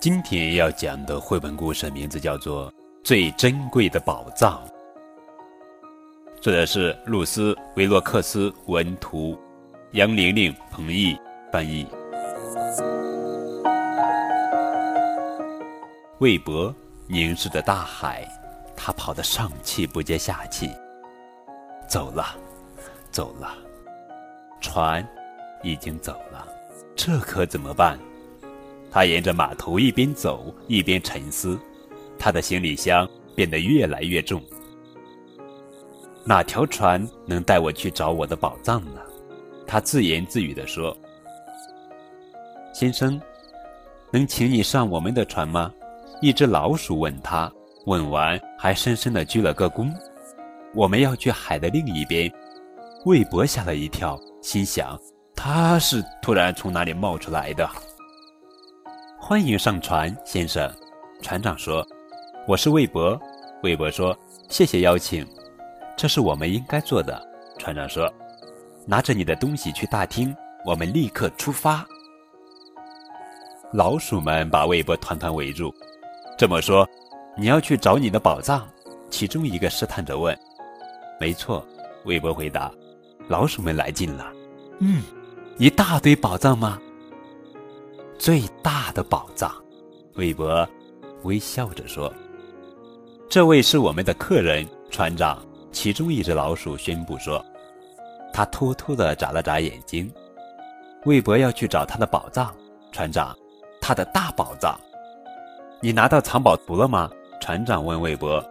今天要讲的绘本故事名字叫做《最珍贵的宝藏》，作者是露丝·维洛克斯文图，杨玲玲、彭毅翻译。魏博凝视着大海，他跑得上气不接下气。走了，走了，船已经走了，这可怎么办？他沿着码头一边走一边沉思，他的行李箱变得越来越重。哪条船能带我去找我的宝藏呢？他自言自语地说：“先生，能请你上我们的船吗？”一只老鼠问他，问完还深深地鞠了个躬。我们要去海的另一边。魏博吓了一跳，心想：他是突然从哪里冒出来的？欢迎上船，先生。船长说：“我是魏博。”魏博说：“谢谢邀请，这是我们应该做的。”船长说：“拿着你的东西去大厅，我们立刻出发。”老鼠们把魏博团团围住。这么说，你要去找你的宝藏？其中一个试探着问。“没错。”魏博回答。老鼠们来劲了。“嗯，一大堆宝藏吗？”最大的宝藏，韦伯微笑着说：“这位是我们的客人，船长。”其中一只老鼠宣布说：“他偷偷地眨了眨眼睛。”韦伯要去找他的宝藏，船长，他的大宝藏。你拿到藏宝图了吗？船长问韦伯。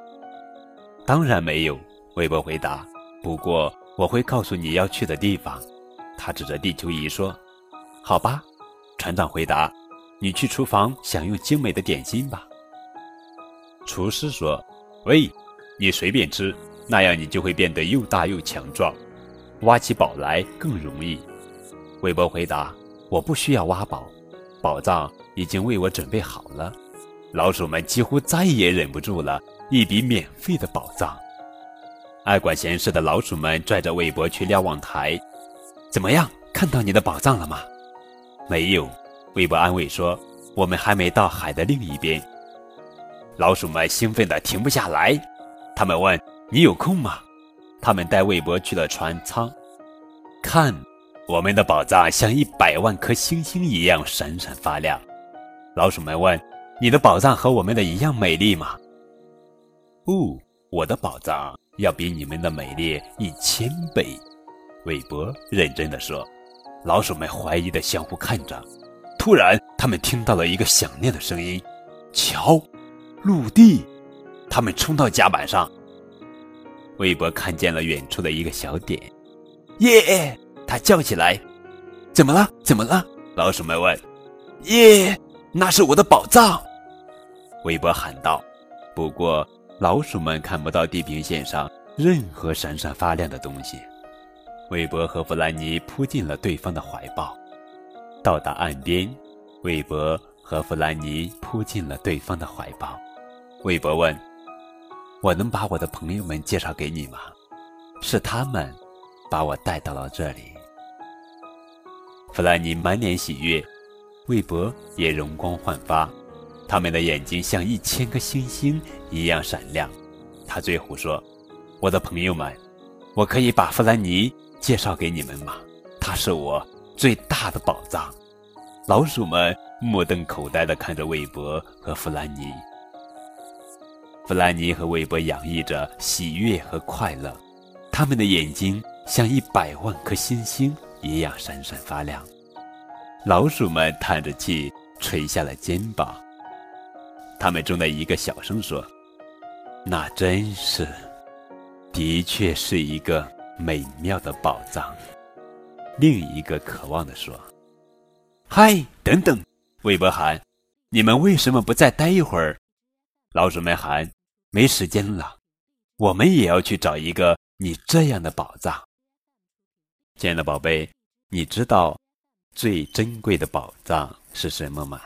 “当然没有。”韦伯回答。“不过我会告诉你要去的地方。”他指着地球仪说：“好吧。”船长回答：“你去厨房享用精美的点心吧。”厨师说：“喂，你随便吃，那样你就会变得又大又强壮，挖起宝来更容易。”韦伯回答：“我不需要挖宝，宝藏已经为我准备好了。”老鼠们几乎再也忍不住了，一笔免费的宝藏。爱管闲事的老鼠们拽着韦伯去瞭望台：“怎么样，看到你的宝藏了吗？”没有，韦伯安慰说：“我们还没到海的另一边。”老鼠们兴奋的停不下来，他们问：“你有空吗？”他们带韦伯去了船舱，看，我们的宝藏像一百万颗星星一样闪闪发亮。老鼠们问：“你的宝藏和我们的一样美丽吗？”“不，我的宝藏要比你们的美丽一千倍。”韦伯认真地说。老鼠们怀疑的相互看着，突然，他们听到了一个响亮的声音：“瞧，陆地！”他们冲到甲板上。韦伯看见了远处的一个小点，耶！他叫起来：“怎么了？怎么了？”老鼠们问。“耶，那是我的宝藏！”韦伯喊道。不过，老鼠们看不到地平线上任何闪闪发亮的东西。韦伯和弗兰尼扑进了对方的怀抱。到达岸边，韦伯和弗兰尼扑进了对方的怀抱。韦伯问：“我能把我的朋友们介绍给你吗？是他们把我带到了这里。”弗兰尼满脸喜悦，韦伯也容光焕发，他们的眼睛像一千颗星星一样闪亮。他最后说：“我的朋友们，我可以把弗兰尼。”介绍给你们吧，他是我最大的宝藏。老鼠们目瞪口呆地看着韦伯和弗兰尼。弗兰尼和韦伯洋溢着喜悦和快乐，他们的眼睛像一百万颗星星一样闪闪发亮。老鼠们叹着气，垂下了肩膀。他们中的一个小声说：“那真是，的确是一个。”美妙的宝藏。另一个渴望地说：“嗨，等等！”韦伯喊：“你们为什么不再待一会儿？”老鼠们喊：“没时间了，我们也要去找一个你这样的宝藏。”亲爱的宝贝，你知道最珍贵的宝藏是什么吗？